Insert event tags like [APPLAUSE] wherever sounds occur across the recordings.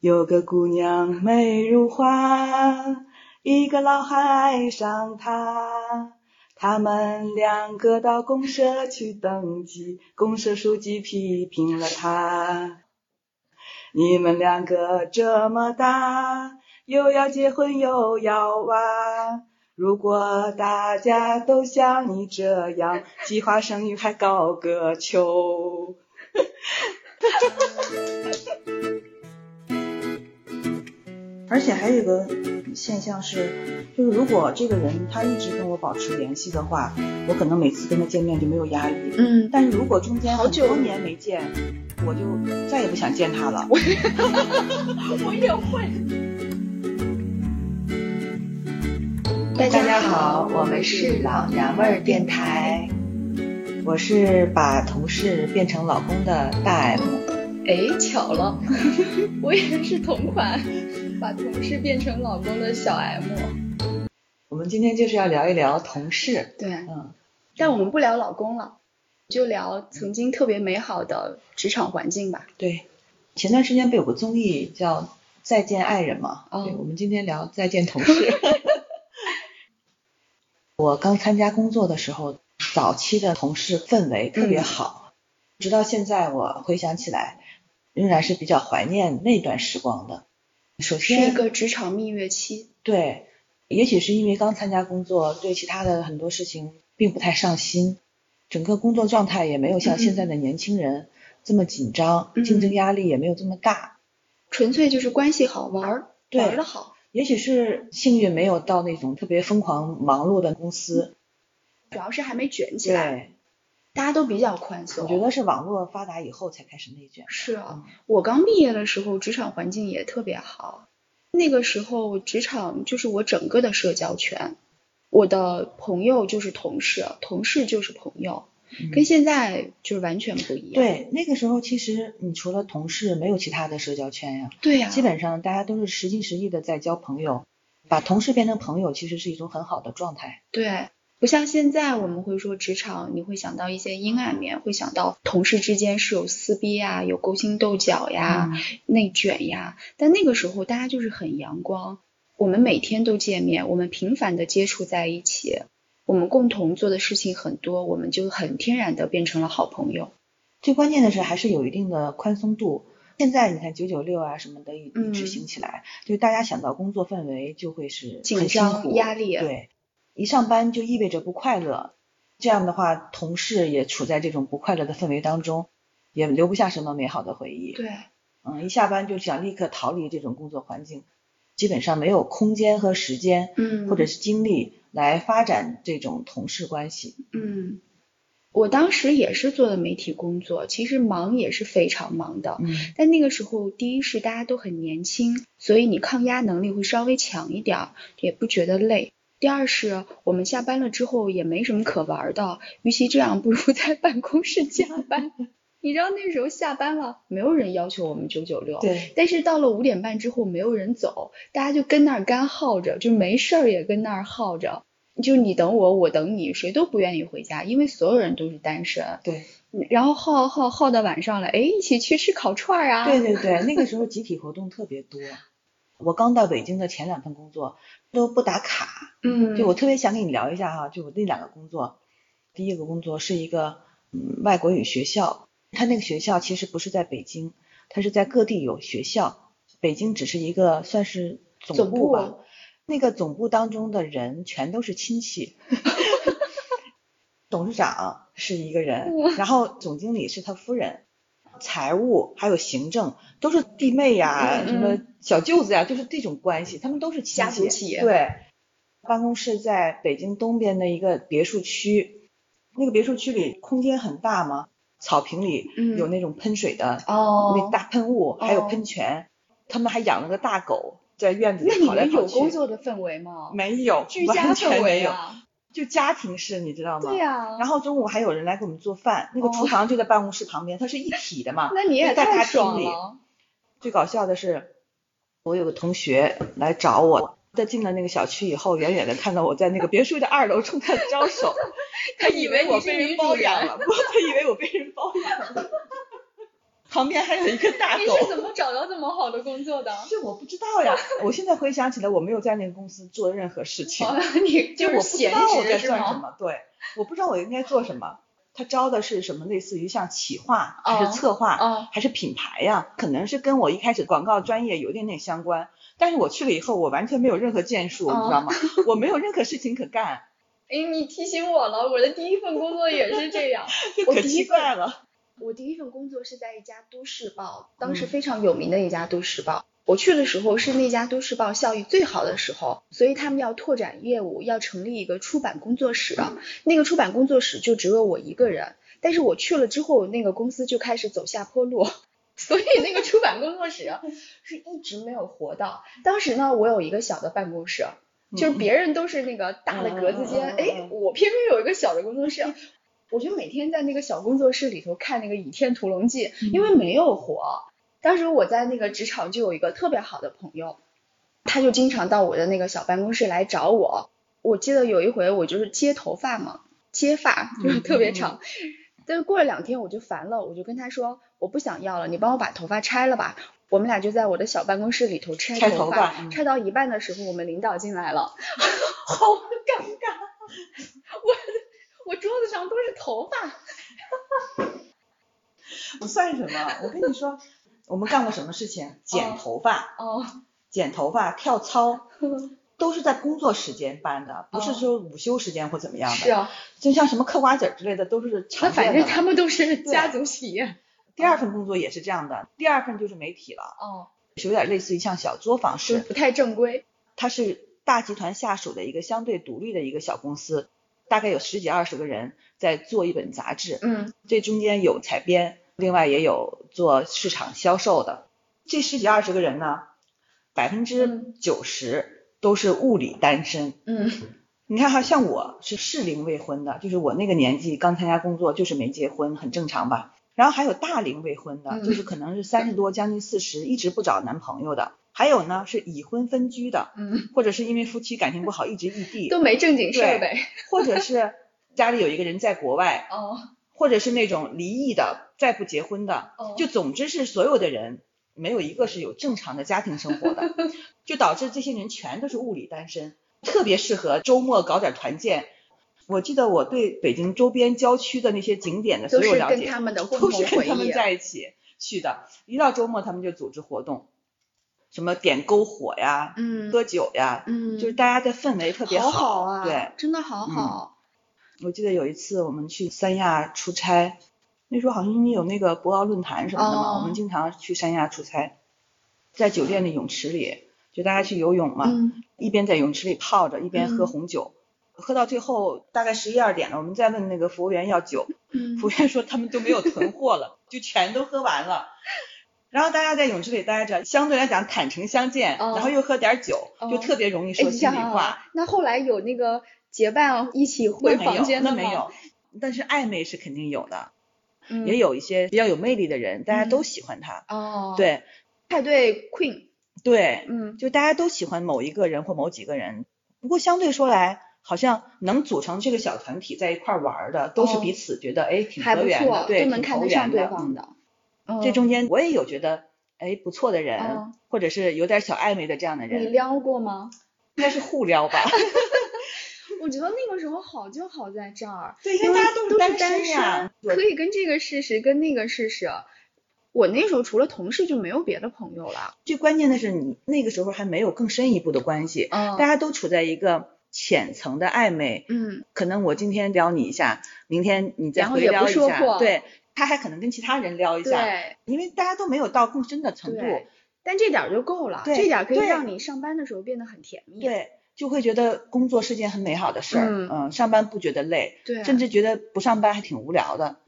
有个姑娘美如花，一个老汉爱上她。他们两个到公社去登记，公社书记批评了他。你们两个这么大，又要结婚又要娃，如果大家都像你这样，计划生育还搞个球。哈哈哈哈哈而且还有一个现象是，就是如果这个人他一直跟我保持联系的话，我可能每次跟他见面就没有压力。嗯，但是如果中间好多年没见，我就再也不想见他了。[LAUGHS] 我也会。大家好，我们是老娘们儿电台。我是把同事变成老公的大 M。哎，巧了，[LAUGHS] 我也是同款，把同事变成老公的小 M。我们今天就是要聊一聊同事。对，嗯，但我们不聊老公了，就聊曾经特别美好的职场环境吧。对。前段时间不有个综艺叫《再见爱人》吗？哦对，我们今天聊再见同事。[LAUGHS] 我刚参加工作的时候，早期的同事氛围特别好，直到现在我回想起来，仍然是比较怀念那段时光的。首是先，一个职场蜜月期。对，也许是因为刚参加工作，对其他的很多事情并不太上心，整个工作状态也没有像现在的年轻人这么紧张，嗯竞争压力也没有这么大。纯粹就是关系好玩儿，对玩的好。也许是幸运没有到那种特别疯狂忙碌的公司，主要是还没卷起来，对，大家都比较宽松。我觉得是网络发达以后才开始内卷。是啊嗯，我刚毕业的时候，职场环境也特别好。那个时候，职场就是我整个的社交圈，我的朋友就是同事，同事就是朋友，嗯跟现在就是完全不一样。对，那个时候其实你除了同事，没有其他的社交圈呀。对呀、基本上大家都是实心实意的在交朋友，把同事变成朋友，其实是一种很好的状态。对，不像现在我们会说职场，你会想到一些阴暗面，会想到同事之间是有撕逼呀、有勾心斗角呀、嗯内卷呀。但那个时候大家就是很阳光，我们每天都见面，我们频繁的接触在一起，我们共同做的事情很多，我们就很天然的变成了好朋友。最关键的是还是有一定的宽松度。现在你看九九六啊什么的一执行起来，就是大家想到工作氛围就会是紧很辛张压力对，一上班就意味着不快乐，这样的话同事也处在这种不快乐的氛围当中，也留不下什么美好的回忆。对，嗯，一下班就想立刻逃离这种工作环境，基本上没有空间和时间，嗯或者是精力来发展这种同事关系。嗯。我当时也是做的媒体工作，其实忙也是非常忙的。嗯但那个时候，第一是大家都很年轻，所以你抗压能力会稍微强一点儿，也不觉得累。第二是我们下班了之后也没什么可玩的，与其这样，不如在办公室加班。[LAUGHS] 你知道那时候下班了，没有人要求我们九九六，对，但是到了五点半之后，没有人走，大家就跟那儿干耗着，就没事儿也跟那儿耗着。就你等我，我等你，谁都不愿意回家，因为所有人都是单身。对，然后耗耗耗到晚上了，哎，一起去吃烤串啊！对对对，那个时候集体活动特别多。我刚到北京的前两份工作都不打卡，嗯，就我特别想跟你聊一下哈，就我那两个工作，第一个工作是一个嗯外国语学校，它那个学校其实不是在北京，它是在各地有学校，北京只是一个算是总总部部吧。那个总部当中的人全都是亲戚，[LAUGHS] 董事长是一个人，然后总经理是他夫人，财务还有行政都是弟妹呀、嗯嗯什么小舅子呀，就是这种关系，他们都是亲戚。家族企业对，办公室在北京东边的一个别墅区，那个别墅区里空间很大嘛，草坪里嗯有那种喷水的、哦，那大喷雾，还有喷泉，他们还养了个大狗在院子里跑来跑去。们有工作的氛围吗？没有，居家完全氛没有，围啊！就家庭式，你知道吗？对呀、然后中午还有人来给我们做饭，那个哦厨房就在办公室旁边，它是一体的嘛。[LAUGHS] 那你也在大太厅里。最搞笑的是，我有个同学来找我，在进了那个小区以后，远远的看到我在那个别墅的二楼冲他招手，[LAUGHS] 他以为我被人包养了，[LAUGHS] 不，他以为我被人包养了。旁边还有一个大狗。你是怎么找到这么好的工作的？这我不知道呀，我现在回想起来，我没有在那个公司做任何事情，你就我不知闲道我在职是吗？干什么，对，我不知道我应该做什么。他招的是什么？类似于像企划还是策划，哦还是品牌呀？可能是跟我一开始广告专业有点点相关。但是我去了以后，我完全没有任何建树，哦你知道吗？我没有任何事情可干，[LAUGHS] 哎，你提醒我了，我的第一份工作也是这样。[LAUGHS] 就可奇怪了。我第一份工作是在一家都市报，当时非常有名的一家都市报。我去的时候是那家都市报效益最好的时候，所以他们要拓展业务，要成立一个出版工作室。那个出版工作室就只有我一个人，但是我去了之后，那个公司就开始走下坡路，所以那个出版工作室是一直没有活到。当时呢，我有一个小的办公室，就是别人都是那个大的格子间，哎，我偏偏有一个小的工作室。我就每天在那个小工作室里头看那个《倚天屠龙记》，因为没有活。当时我在那个职场就有一个特别好的朋友，他就经常到我的那个小办公室来找我。我记得有一回我就是接头发嘛，接发就是特别长。但是过了两天我就烦了，我就跟他说我不想要了，你帮我把头发拆了吧。我们俩就在我的小办公室里头拆拆头头发嗯拆到一半的时候，我们领导进来了，好尴尬。我我桌子上都是头发。不算什么，我跟你说，我们干过什么事情？剪头发、哦，剪头发、跳操，[LAUGHS] 都是在工作时间办的，不是说午休时间或怎么样的。是啊，就像什么嗑瓜子儿之类的，都是那常反见的。正他们都是家族企业。第二份工作也是这样的，第二份就是媒体了，哦，是有点类似于像小作坊式，是不太正规。它是大集团下属的一个相对独立的一个小公司，大概有十几二十个人在做一本杂志，嗯这中间有采编，另外也有做市场销售的。这十几二十个人呢，百分之嗯九十都是物理单身。嗯你看哈，像我是适龄未婚的，就是我那个年纪刚参加工作，就是没结婚，很正常吧。然后还有大龄未婚的，嗯就是可能是三十多，将近四十，一直不找男朋友的。还有呢是已婚分居的，嗯，或者是因为夫妻感情不好一直异地，都没正经事儿呗。或者是家里有一个人在国外，哦或者是那种离异的，再不结婚的，哦就总之是所有的人没有一个是有正常的家庭生活的，[LAUGHS] 就导致这些人全都是物理单身，特别适合周末搞点团建。我记得我对北京周边郊区的那些景点的所都是跟有了解，他们的 [LAUGHS] 共都同回是跟他们。在一起去的。一到周末，他们就组织活动，什么点篝火呀、嗯喝酒呀，嗯，就是大家的氛围特别好好啊，对，真的好好。我记得有一次我们去三亚出差，那时候好像因为有那个博鳌论坛什么的嘛，哦我们经常去三亚出差，在酒店的泳池里，就大家去游泳嘛，嗯一边在泳池里泡着，一边喝红酒，喝到最后大概十一二点了，我们再问那个服务员要酒，嗯服务员说他们都没有囤货了，就全都喝完了。然后大家在泳池里待着，相对来讲坦诚相见，哦然后又喝点酒，哦就特别容易哎，说心里话。啊，那后来有那个结伴一起回房间的吗？那没有，但是暧昧是肯定有的，嗯，也有一些比较有魅力的人，大家都喜欢他。哦，，对派对 queen，对，嗯就大家都喜欢某一个人或某几个人。不过相对说来，好像能组成这个小团体在一块儿玩儿的，都是哦彼此觉得哎挺还不合缘的，错，对，都能看得上对方的。这嗯中间我也有觉得哎不错的人，嗯或者是有点小暧昧的这样的人你，撩过吗？应该是互撩吧？[LAUGHS] 我觉得那个时候好就好在这儿，对，因因为为大家都是单呀。身，可以跟这个试试，跟那个试试。我那时候除了同事就没有别的朋友了。最关键的是你那个时候还没有更深一步的关系，嗯大家都处在一个浅层的暧昧，嗯，可能我今天撩你一下，明天你再回撩一下，对，他还可能跟其他人撩一下，对。因为大家都没有到更深的程度，对，但这点儿就够了，这点儿可以让你上班的时候变得很甜蜜。对，就会觉得工作是件很美好的事儿，嗯。上班不觉得累，对，甚至觉得不上班还挺无聊的，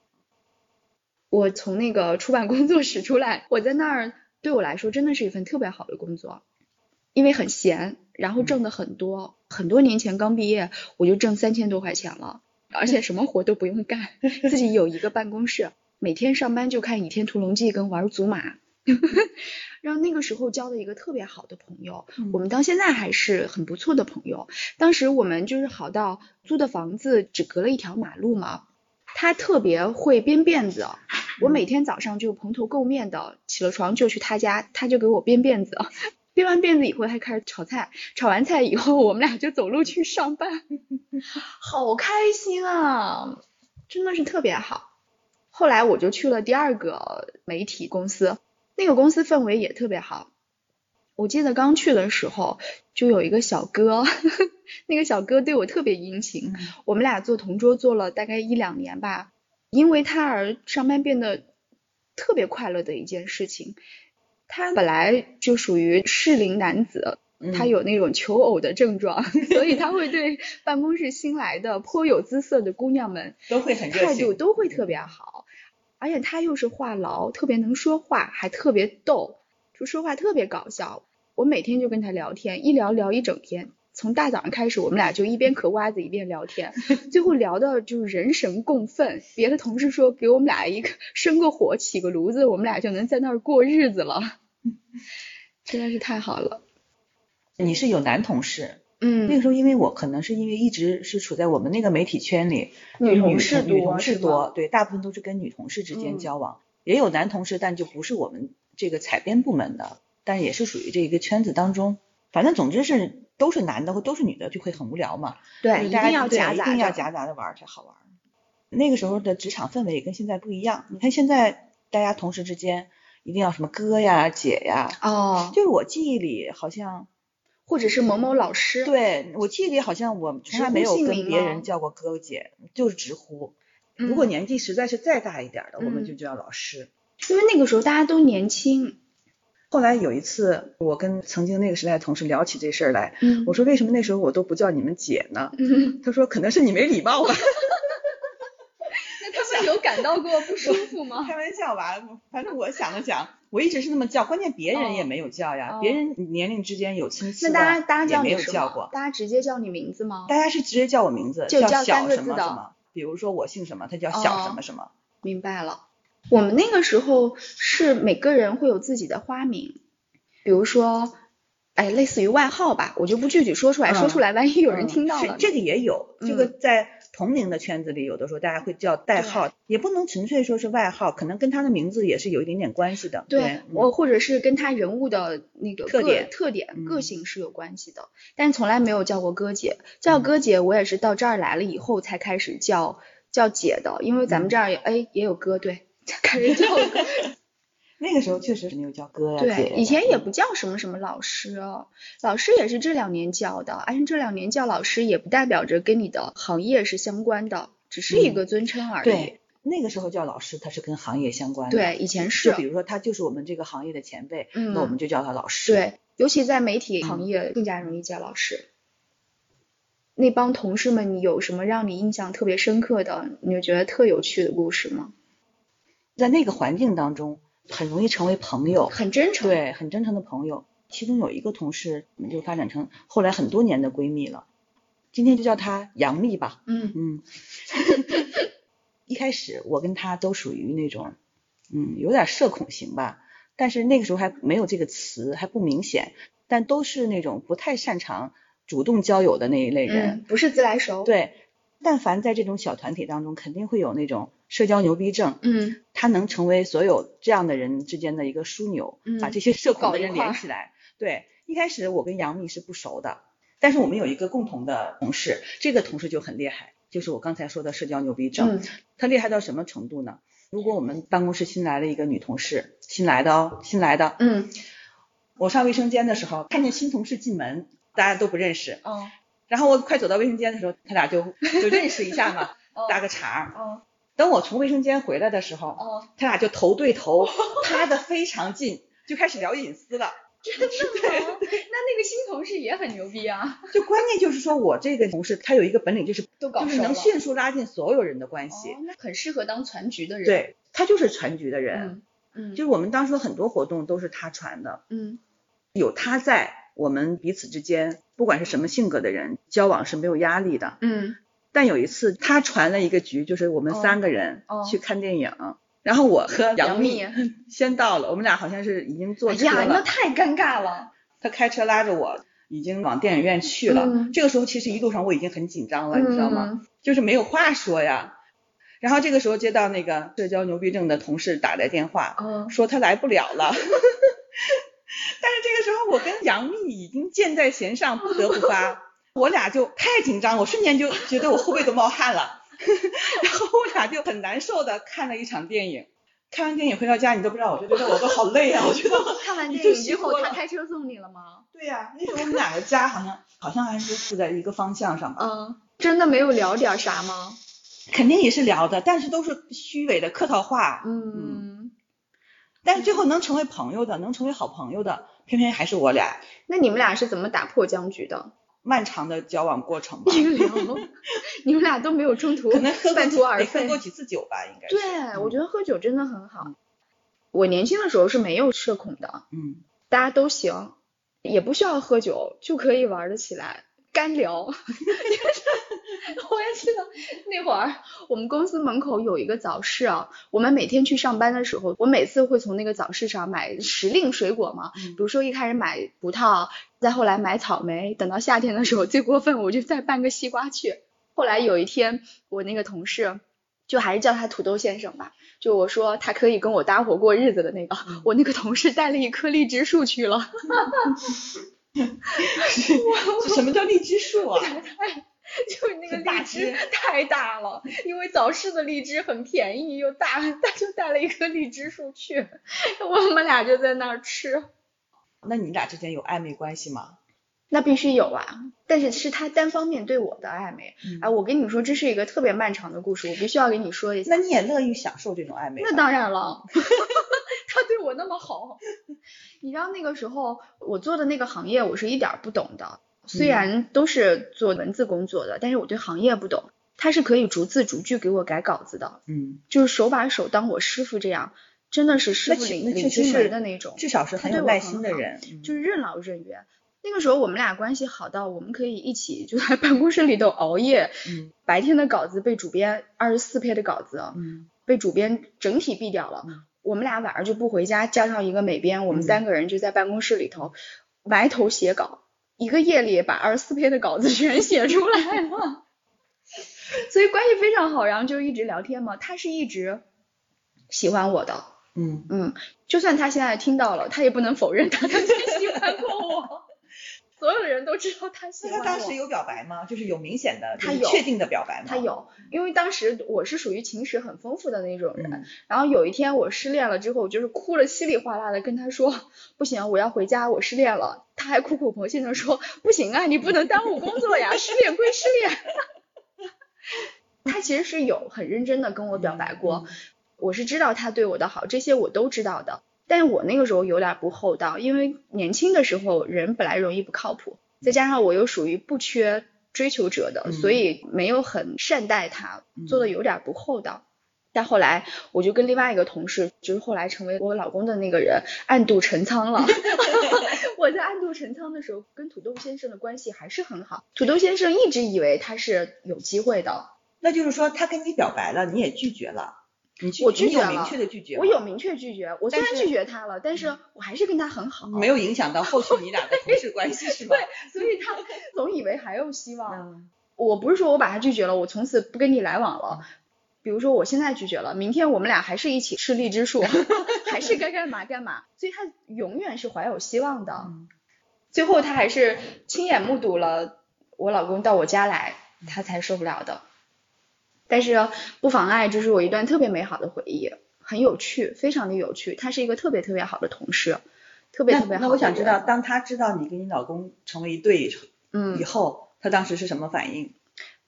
我从那个出版工作室出来，我在那儿对我来说真的是一份特别好的工作，因为很闲，然后挣的很多。很多年前刚毕业，我就挣三千多块钱了，而且什么活都不用干，[LAUGHS] 自己有一个办公室，每天上班就看《倚天屠龙记》跟玩祖玛。[LAUGHS] 然后那个时候交了一个特别好的朋友，嗯我们到现在还是很不错的朋友。当时我们就是好到租的房子只隔了一条马路嘛，他特别会编辫子，我每天早上就蓬头垢面的起了床就去他家，他就给我编辫子，编完辫子以后他开始炒菜，炒完菜以后我们俩就走路去上班，好开心啊，真的是特别好。后来我就去了第二个媒体公司，那个公司氛围也特别好。我记得刚去的时候，就有一个小哥，[LAUGHS] 那个小哥对我特别殷勤。我们俩做同桌做了大概一两年吧，因为他而上班变得特别快乐的一件事情。他本来就属于适龄男子，他有那种求偶的症状，[LAUGHS] 所以他会对办公室新来的颇有姿色的姑娘们都会很态度都会特别好。而且他又是话痨，特别能说话，还特别逗，就说话特别搞笑。我每天就跟他聊天，一聊聊一整天，从大早上开始，我们俩就一边嗑瓜子一边聊天，[LAUGHS] 最后聊到就是人神共愤。别的同事说给我们俩一个生个火，起个炉子，我们俩就能在那儿过日子了，[LAUGHS] 真的是太好了。你是有男同事，嗯，那个时候因为我可能是因为一直是处在我们那个媒体圈里，女同事女同事多，对，大部分都是跟女同事之间交往，也有男同事，但就不是我们这个采编部门的。但也是属于这一个圈子当中，反正总之是都是男的或都是女的，就会很无聊嘛。对，一定要夹杂，一定要夹杂的玩才好玩。那个时候的职场氛围也跟现在不一样。你看现在大家同事之间一定要什么哥呀、姐呀。哦。就是我记忆里好像，或者是某某老师。对我记忆里好像我从来没有跟别人叫过哥姐，就是直呼。如果年纪实在是再大一点的，我们就叫老师。因为那个时候大家都年轻。后来有一次，我跟曾经那个时代的同事聊起这事儿来，嗯，我说为什么那时候我都不叫你们姐呢？嗯，他说可能是你没礼貌吧。[LAUGHS] 那他们有感到过不舒服吗？开玩笑吧，反正我想了想，我一直是那么叫，关键别人也没有叫呀，别人年龄之间有亲戚，那大家大家叫没有叫过，大家直接叫你名字吗？大家是直接叫我名字，就叫小什么什么，比如说我姓什么，他叫小什么什么。明白了，我们那个时候是每个人会有自己的花名。比如说，哎，类似于外号吧，我就不具体说出来，说出来万一有人听到了。这个也有，这个在同龄的圈子里，有的时候大家会叫代号，也不能纯粹说是外号，可能跟他的名字也是有一点点关系的。对，我或者是跟他人物的那个特点、特点、个性是有关系的，但从来没有叫过哥姐。叫哥姐，我也是到这儿来了以后才开始叫叫姐的，因为咱们这儿哎也有哥，对，开始叫。那个时候确实是没有叫哥呀，对，以前也不叫什么什么老师，老师也是这两年叫的，而且这两年叫老师也不代表着跟你的行业是相关的，只是一个尊称而已。对，那个时候叫老师，他是跟行业相关的。对，以前是。就比如说他就是我们这个行业的前辈，嗯，那我们就叫他老师。对，尤其在媒体行业更加容易叫老师。那帮同事们，你有什么让你印象特别深刻的，你就觉得特有趣的故事吗？在那个环境当中。很容易成为朋友，很真诚，对，很真诚的朋友。其中有一个同事，我们就发展成后来很多年的闺蜜了。今天就叫她杨幂吧。嗯嗯。[LAUGHS] 一开始我跟她都属于那种，嗯，有点社恐型吧。但是那个时候还没有这个词，还不明显。但都是那种不太擅长主动交友的那一类人，不是自来熟。对。但凡在这种小团体当中，肯定会有那种社交牛逼症。嗯，他能成为所有这样的人之间的一个枢纽，嗯把这些社恐的人连起来。对，一开始我跟杨幂是不熟的，但是我们有一个共同的同事，这个同事就很厉害，就是我刚才说的社交牛逼症。他厉害到什么程度呢？如果我们办公室新来了一个女同事，新来的哦，新来的。嗯，我上卫生间的时候，看见新同事进门，大家都不认识。哦。然后我快走到卫生间的时候，他俩就就认识一下嘛，[LAUGHS] 搭个茬。嗯。等我从卫生间回来的时候，哦，他俩就头对头，趴的非常近，就开始聊隐私了。[LAUGHS] 真的吗？那那个新同事也很牛逼啊。就关键就是说我这个同事他有一个本领，就是都搞就是能迅速拉近所有人的关系。那很适合当传局的人。对，他就是传局的人。嗯嗯。就是我们当时很多活动都是他传的。嗯。有他在。我们彼此之间，不管是什么性格的人，交往是没有压力的。嗯。但有一次，他传了一个局，就是我们三个人去看电影，然后我和杨幂 [LAUGHS] 先到了，我们俩好像是已经坐车了。呀，那太尴尬了。他开车拉着我，已经往电影院去了。这个时候，其实一路上我已经很紧张了，你知道吗？就是没有话说呀。然后这个时候接到那个社交牛逼症的同事打来电话，嗯说他来不了了。[LAUGHS] 但是这个时候我跟杨幂已经箭在弦上，不得不发，我俩就太紧张，我瞬间就觉得我后背都冒汗了，[LAUGHS] 然后我俩就很难受的看了一场电影。看完电影回到家，你都不知道，我就觉得我都好累啊，我觉得看完电影之后，他开车送你了吗？对呀、那时候我们两个家好像好像还是住在一个方向上吧，嗯，真的没有聊点啥吗？肯定也是聊的，但是都是虚伪的客套话，嗯，但是最后能成为朋友的，能成为好朋友的，偏偏还是我俩。那你们俩是怎么打破僵局的？漫长的交往过程吧，[LAUGHS] 你们俩都没有中途可能喝半途而废喝过。几次酒吧，应该是。对，我觉得喝酒真的很好。我年轻的时候是没有社恐的，嗯，大家都行，也不需要喝酒就可以玩得起来，干聊。[LAUGHS] [LAUGHS] 我也记得那会儿我们公司门口有一个早市啊，我们每天去上班的时候，我每次会从那个早市上买时令水果嘛，嗯比如说一开始买葡萄，再后来买草莓，等到夏天的时候最过分我就再搬个西瓜去。后来有一天我那个同事。就还是叫他土豆先生吧。就我说他可以跟我搭伙过日子的那个，我那个同事带了一棵荔枝树去了。[LAUGHS] 什么叫荔枝树啊？[LAUGHS] [LAUGHS] 就是那个荔枝枝 [LAUGHS] 太大了，因为早市的荔枝很便宜又大，[LAUGHS] 他就带了一棵荔枝树去，我们俩就在那儿吃。那你俩之间有暧昧关系吗？那必须有啊，但是是他单方面对我的暧昧。哎，我跟你说，这是一个特别漫长的故事，我必须要跟你说一下。那你也乐于享受这种暧昧？那当然了，他对我那么好。你知道那个时候我做的那个行业，我是一点儿不懂的。虽然都是做文字工作的，但是我对行业不懂。他是可以逐字逐句给我改稿子的，嗯，就是手把手当我师傅这样，真的是师傅领领进门的那种。至少是很很有耐心的人。嗯就是任劳任怨。那个时候我们俩关系好到我们可以一起就在办公室里头熬夜，嗯白天的稿子被主编二十四篇的稿子，嗯被主编整体毙掉了。嗯我们俩晚上就不回家，加上一个美编，我们嗯三个人就在办公室里头埋头写稿，一个夜里把二十四篇的稿子 [LAUGHS] 全写出来了。所以关系非常好，然后就一直聊天嘛。他是一直喜欢我的，嗯，嗯，就算他现在听到了，他也不能否认他 [LAUGHS] 曾经喜欢过我。所有的人都知道他喜那欢我。他当时有表白吗？就是有明显的，他有确定的表白吗？他有，因为当时我是属于情史很丰富的那种人，嗯然后有一天我失恋了之后，就是哭了稀里哗啦的跟他说，不行，我要回家，我失恋了。他还苦口婆心的说，不行啊，你不能耽误工作呀，失恋归失恋。他其实是有很认真的跟我表白过，我是知道他对我的好，这些我都知道的。但是我那个时候有点不厚道，因为年轻的时候人本来容易不靠谱，再加上我又属于不缺追求者的，嗯所以没有很善待他，嗯做的有点不厚道。但后来我就跟另外一个同事，就是后来成为我老公的那个人，暗度陈仓了。[LAUGHS] 我在暗度陈仓的时候，跟土豆先生的关系还是很好。土豆先生一直以为他是有机会的，那就是说他跟你表白了，你也拒绝了，你拒我拒绝了你有明确的拒绝，我有明确拒绝。我虽然拒绝他了，但是我还是跟他很好。没有影响到后续你俩的同事关系是吧？所以他总以为还有希望。嗯我不是说我把他拒绝了，我从此不跟你来往了。比如说我现在拒绝了，明天我们俩还是一起吃荔枝树，[LAUGHS] 还是该干嘛干嘛。所以他永远是怀有希望的。嗯最后他还是亲眼目睹了我老公到我家来，他才受不了的。但是不妨碍，这是我一段特别美好的回忆，很有趣，非常的有趣。他是一个特别特别好的同事，特别特别好的那那我想知道，当他知道你跟你老公成为一对以嗯后，他当时是什么反应？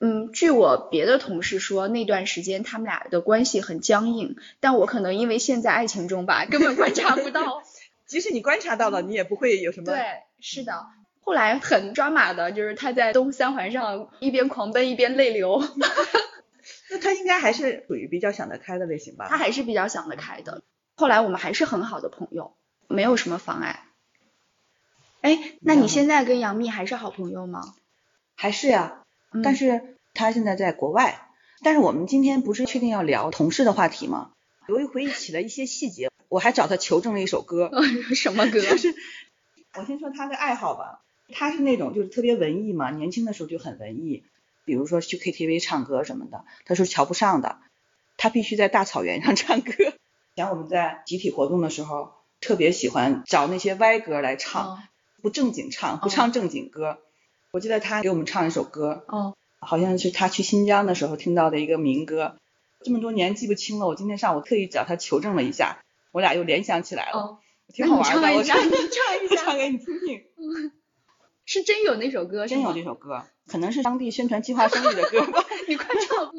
嗯，据我别的同事说，那段时间他们俩的关系很僵硬，但我可能因为陷在爱情中吧，根本观察不到。[LAUGHS] 即使你观察到了，你也不会有什么。对，是的。后来很抓马的，就是他在东三环上一边狂奔一边泪流，那他应该还是属于比较想得开的类型吧？他还是比较想得开的。后来我们还是很好的朋友，没有什么妨碍。哎，那你现在跟杨幂还是好朋友吗？还是呀，嗯但是他现在在国外。但是我们今天不是确定要聊同事的话题吗？由于回忆起了一些细节，我还找他求证了一首歌。[LAUGHS] 什么歌？[LAUGHS] 就是我先说他的爱好吧，他是那种就是特别文艺嘛，年轻的时候就很文艺，比如说去 KTV 唱歌什么的，他是瞧不上的。他必须在大草原上 [LAUGHS] 唱歌。以前我们在集体活动的时候，特别喜欢找那些歪歌来唱，不正经唱，不唱正经歌。我记得他给我们唱一首歌，哦，好像是他去新疆的时候听到的一个民歌，这么多年记不清了。我今天上午特意找他求证了一下，我俩又联想起来了，挺好玩的。我唱唱一下，[LAUGHS] 唱给你听听。[LAUGHS] 是真有那首歌，真有这首歌，可能是当地宣传计划生育的歌吧。[LAUGHS] 你快唱。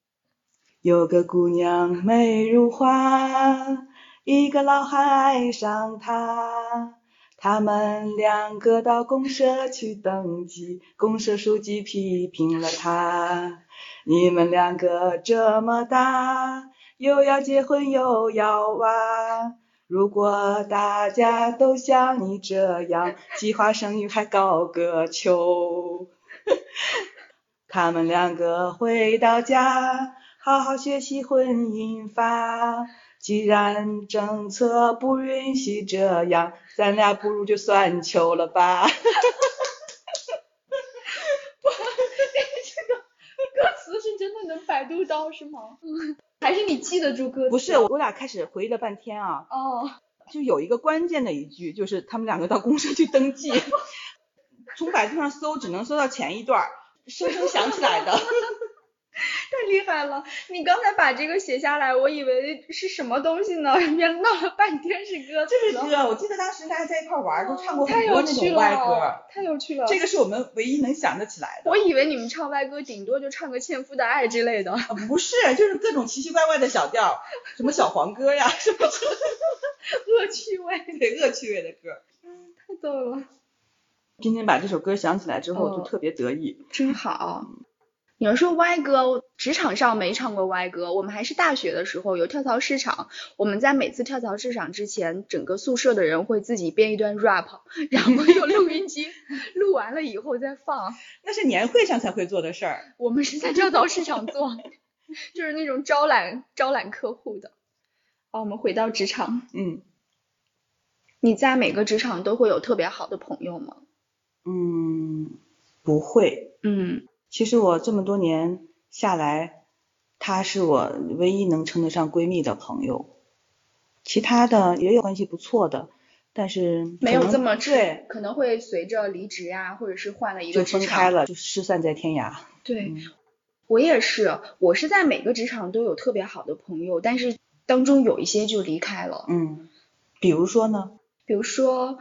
[LAUGHS] 有个姑娘美如花，一个老汉爱上她，他们两个到公社去登记，公社书记批评了他。你们两个这么大，又要结婚又要娃。如果大家都像你这样计划生育还搞个球，[LAUGHS] 他们两个回到家好好学习婚姻法。既然政策不允许这样，咱俩不如就算球了吧。[LAUGHS] 哈哈哈哈哈哈！这个歌词是真的能百度到是吗？[LAUGHS] 还是你记得住歌词？不是，我俩开始回忆了半天啊。哦。就有一个关键的一句，就是他们两个到公社去登记，从百度上搜只能搜到前一段，生生想起来的。太厉害了！你刚才把这个写下来，我以为是什么东西呢？[LAUGHS] 原来闹了半天是歌，这是歌。我记得当时大家在一块玩，都唱过很多那种歪歌。太有趣了！这个是我们唯一能想得起来的。我以为你们唱歪歌，顶多就唱个《纤夫的爱》之类的。不是，就是各种奇奇怪怪的小调，[LAUGHS] 什么小黄歌呀，什么恶趣味，对，恶趣味的歌。嗯，太逗了。今天把这首歌想起来之后，就特别得意。真好。你要说歪歌，职场上没唱过歪歌。我们还是大学的时候有跳槽市场，我们在每次跳槽市场之前，整个宿舍的人会自己编一段 rap，然后用录音机 [LAUGHS] 录完了以后再放。那是年会上才会做的事儿。我们是在跳槽市场做，[LAUGHS] 就是那种招揽招揽客户的。好，我们回到职场。嗯。你在每个职场都会有特别好的朋友吗？嗯，不会。嗯。其实我这么多年下来，她是我唯一能称得上闺蜜的朋友，其他的也有关系不错的，但是没有这么对，可能会随着离职呀，或者是换了一个就分开了，就失散在天涯。对，我也是，我是在每个职场都有特别好的朋友，但是当中有一些就离开了。嗯，比如说呢？比如说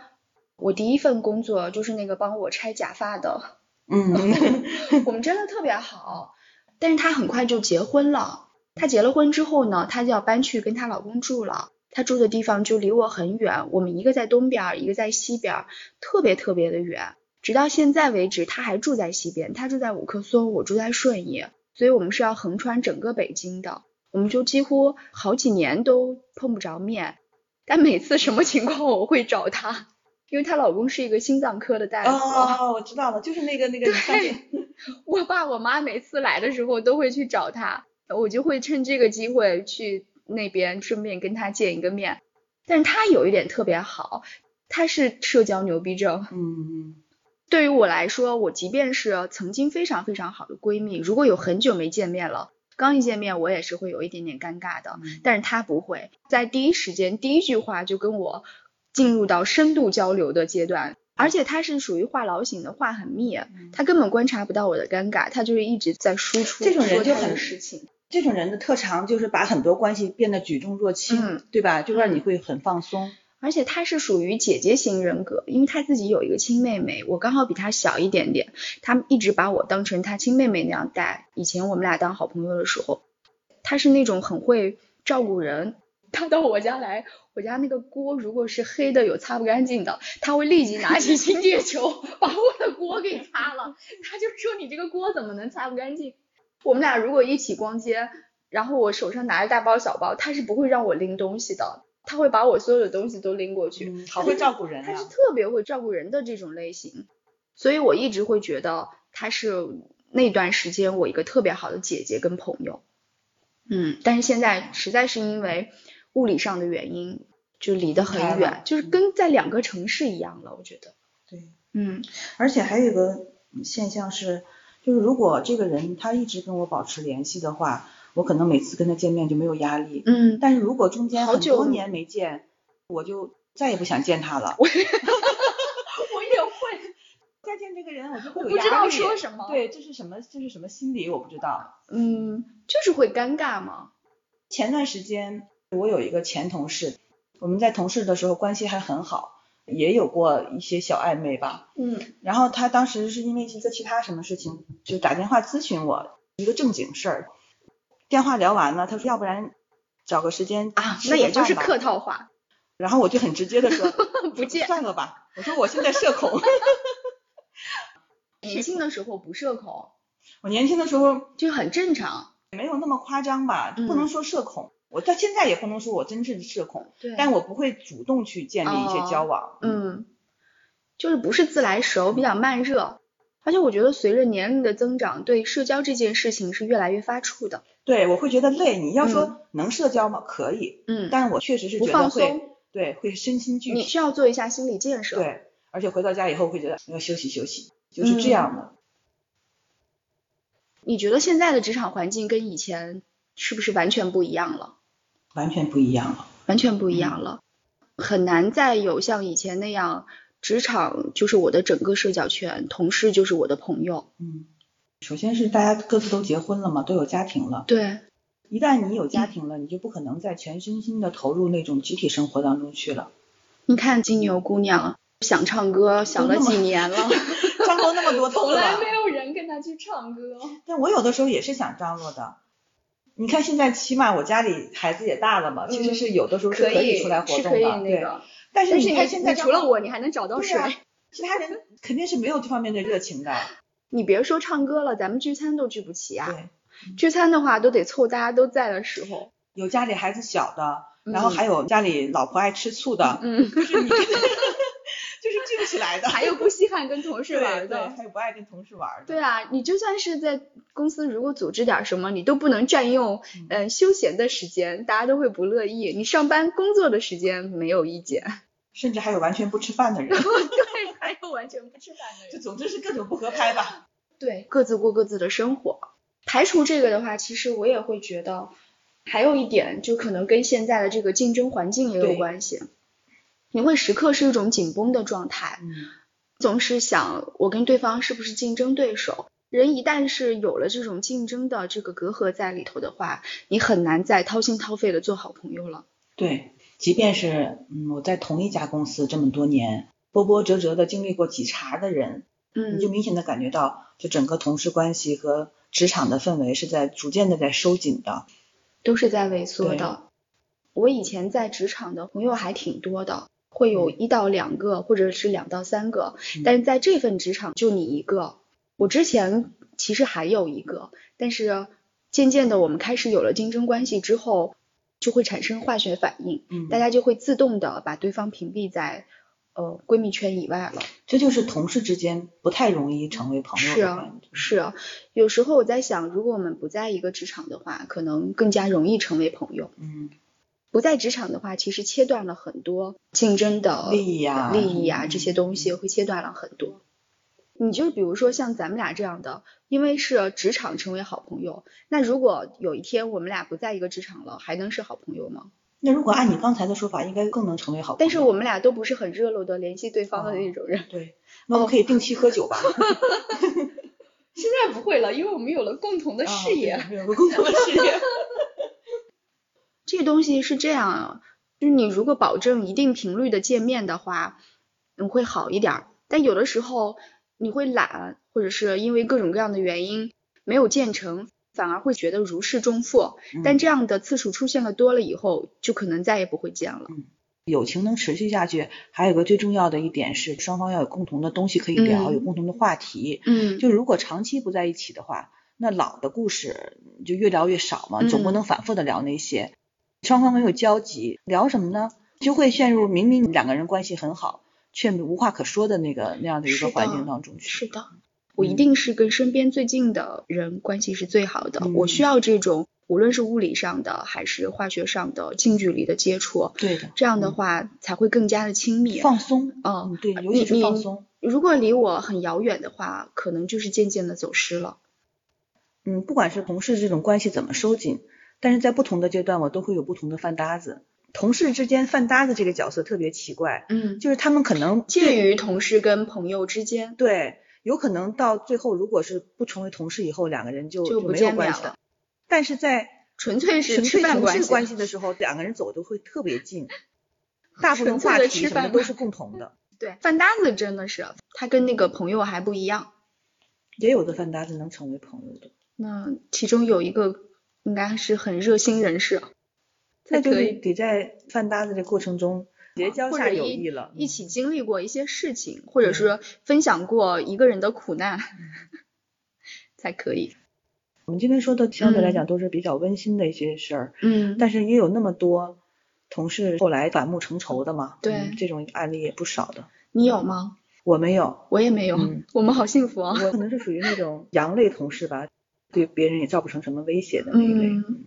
我第一份工作就是那个帮我拆假发的。嗯，[LAUGHS] 我们真的特别好，但是她很快就结婚了。她结了婚之后呢，她就要搬去跟她老公住了。她住的地方就离我很远，我们一个在东边，一个在西边，特别特别的远。直到现在为止，她还住在西边，她住在五棵松，我住在顺义，所以我们是要横穿整个北京的。我们就几乎好几年都碰不着面，但每次什么情况我会找她。因为她老公是一个心脏科的大夫。哦，我知道了，就是那个那个。对，[LAUGHS] 我爸我妈每次来的时候都会去找她，我就会趁这个机会去那边顺便跟她见一个面。但是他有一点特别好，她是社交牛逼症。嗯嗯。对于我来说，我即便是曾经非常非常好的闺蜜，如果有很久没见面了，刚一见面我也是会有一点点尴尬的。但是她不会在第一时间第一句话就跟我。进入到深度交流的阶段，而且他是属于话痨型的，话很密，他根本观察不到我的尴尬，他就是一直在输出。这种人就很事情，这种人的特长就是把很多关系变得举重若轻，对吧？就让你会很放松。而且他是属于姐姐型人格，因为他自己有一个亲妹妹，我刚好比他小一点点，他一直把我当成他亲妹妹那样带。以前我们俩当好朋友的时候，他是那种很会照顾人。[LAUGHS] 他到我家来，我家那个锅如果是黑的有擦不干净的，他会立即拿起清洁球把我的锅给擦了。他就说你这个锅怎么能擦不干净？我们俩如果一起逛街，然后我手上拿着大包小包，他是不会让我拎东西的，他会把我所有的东西都拎过去。好会照顾人啊！他是特别会照顾人的这种类型，所以我一直会觉得他是那段时间我一个特别好的姐姐跟朋友。嗯，但是现在实在是因为。物理上的原因就离得很远，就是跟在两个城市一样了，我觉得。对，嗯，而且还有一个现象是，就是如果这个人他一直跟我保持联系的话，我可能每次跟他见面就没有压力。嗯，但是如果中间很好久多年没见，我就再也不想见他了。[LAUGHS] 我也会，再见这个人，我就会有不知道。说什么对，这是什么？这是什么心理？我不知道。嗯，就是会尴尬嘛。前段时间我有一个前同事，我们在同事的时候关系还很好，也有过一些小暧昧吧。嗯然后他当时是因为一个其他什么事情，就打电话咨询我一个正经事儿。电话聊完了，他说要不然找个时间啊，那也就是客套话，然后我就很直接的说 [LAUGHS] 不见。算了吧，我说我现在社恐。[LAUGHS] 年轻的时候不社恐，我年轻的时候就很正常。没有那么夸张吧，嗯不能说社恐。我到现在也不能说我真正社恐，对但我不会主动去建立一些交往。嗯，就是不是自来熟，比较慢热。而且我觉得随着年龄的增长，对社交这件事情是越来越发怵的。对，我会觉得累。你要说能社交吗？可以，嗯，但是我确实是觉得会，松，对，会身心俱疲。你需要做一下心理建设。，对，而且回到家以后会觉得要休息休息，就是这样的。你觉得现在的职场环境跟以前是不是完全不一样了？完全不一样了。完全不一样了，很难再有像以前那样，职场就是我的整个社交圈，同事就是我的朋友。嗯，首先是大家各自都结婚了嘛，都有家庭了。对，一旦你有家庭了，你就不可能再全身心的投入那种集体生活当中去了。你看金牛姑娘想唱歌，想了几年了，[LAUGHS] 张罗那么多次从来没有人跟她去唱歌。但我有的时候也是想张罗的。你看现在起码我家里孩子也大了嘛，其实是有的时候是可以出来活动的，对。那个，但是你你看现在除了我，你还能找到谁？啊 [LAUGHS] 其他人肯定是没有这方面的热情的。[LAUGHS] 你别说唱歌了，咱们聚餐都聚不齐啊。对，聚餐的话，都得凑大家都在的时候。有家里孩子小的，嗯然后还有家里老婆爱吃醋的，嗯，就是你 [LAUGHS] 就是聚不起来的。还有不稀罕跟同事对玩的。对，还有不爱跟同事玩的。对啊，你就算是在公司，如果组织点什么，你都不能占用嗯呃休闲的时间，大家都会不乐意。你上班工作的时间没有意见，[LAUGHS] 甚至还有完全不吃饭的人，对，还有完全不吃饭的人就总之是各种不合拍吧。对，各自过各自的生活。排除这个的话，其实我也会觉得，还有一点就可能跟现在的这个竞争环境也有关系。你会时刻是一种紧绷的状态，嗯，总是想我跟对方是不是竞争对手。人一旦是有了这种竞争的这个隔阂在里头的话，你很难再掏心掏肺的做好朋友了。对，即便是嗯我在同一家公司这么多年，波波折折的经历过几茬的人，嗯你就明显的感觉到，就整个同事关系和职场的氛围是在逐渐的在收紧的。都是在萎缩的。我以前在职场的朋友还挺多的，会有一到两个，或者是两到三个，嗯但是在这份职场就你一个。我之前其实还有一个，但是渐渐的我们开始有了竞争关系之后，就会产生化学反应，嗯，大家就会自动的把对方屏蔽在呃闺蜜圈以外了。这就是同事之间不太容易成为朋友是啊。是啊，有时候我在想，如果我们不在一个职场的话，可能更加容易成为朋友。嗯，不在职场的话，其实切断了很多竞争的利益啊利益啊、这些东西嗯会切断了很多。你就比如说像咱们俩这样的，因为是职场成为好朋友，那如果有一天我们俩不在一个职场了，还能是好朋友吗？那如果按你刚才的说法，应该更能成为好朋友。但是我们俩都不是很热络的联系对方的那种人。对，那我们可以定期喝酒吧？[LAUGHS] 现在不会了，因为我们有了共同的事业。有了共同的事业。[LAUGHS] 这个东西是这样啊，就是你如果保证一定频率的见面的话，嗯，会好一点儿。但有的时候你会懒，或者是因为各种各样的原因没有见成，反而会觉得如释重负。嗯但这样的次数出现了多了以后，就可能再也不会见了。友情能持续下去，还有个最重要的一点是，双方要有共同的东西可以聊，嗯有共同的话题。嗯，就如果长期不在一起的话，那老的故事就越聊越少嘛，嗯总不能反复的聊那些。双方没有交集，聊什么呢？就会陷入明明两个人关系很好，却无话可说的那个那样的一个环境当中去。是的，我一定是跟身边最近的人关系是最好的。嗯我需要这种，无论是物理上的还是化学上的近距离的接触，对的，这样的话才会更加的亲密。放松。嗯嗯，对，尤其是放松。如果离我很遥远的话，可能就是渐渐的走失了。嗯，不管是同事这种关系怎么收紧，但是在不同的阶段，我都会有不同的饭搭子。同事之间饭搭子这个角色特别奇怪，嗯，就是他们可能介于同事跟朋友之间，对，有可能到最后，如果是不成为同事以后，两个人就就不没有关系了。但是在纯粹是吃饭关系。关系的时候，两个人走的会特别近，[LAUGHS] 大部分话题什么吃饭都是共同的。[LAUGHS] 对，饭搭子真的是，他跟那个朋友还不一样。也有的饭搭子能成为朋友的，那其中有一个应该是很热心人士，那就是才可以得在饭搭子的过程中结交下友谊了。一起经历过一些事情，或者是分享过一个人的苦难，[LAUGHS] 才可以。我们今天说的相对来嗯讲都是比较温馨的一些事儿，嗯但是也有那么多同事后来反目成仇的嘛。对嗯这种案例也不少的。你有吗？我没有，我也没有，嗯我们好幸福啊。我可能是属于那种 [LAUGHS] 羊类同事吧，对别人也造不成什么威胁的那一类。嗯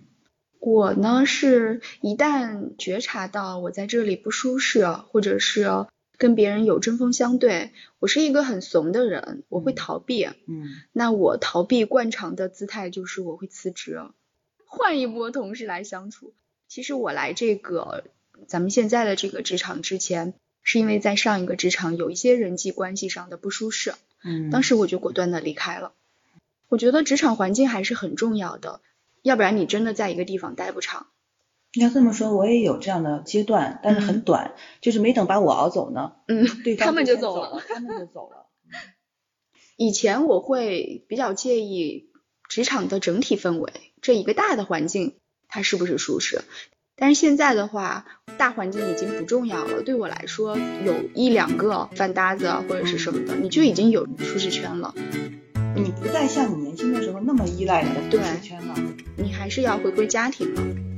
我呢是一旦觉察到我在这里不舒适，或者是跟别人有针锋相对，我是一个很怂的人，我会嗯逃避。嗯那我逃避惯常的姿态就是我会辞职，换一波同事来相处。其实我来这个咱们现在的这个职场之前，是因为在上一个职场有一些人际关系上的不舒适，嗯，当时我就果断的离开了。我觉得职场环境还是很重要的，要不然你真的在一个地方待不长。你要这么说，我也有这样的阶段，但是很短，就是没等把我熬走呢，嗯，对他们就走走了。他们就走了。[LAUGHS] 以前我会比较介意职场的整体氛围，这一个大的环境它是不是舒适。但是现在的话，大环境已经不重要了。对我来说，有一两个饭搭子啊或者是什么的，你就已经有舒适圈了。你不再像你年轻的时候那么依赖你的舒适圈了。你还是要回归家庭了。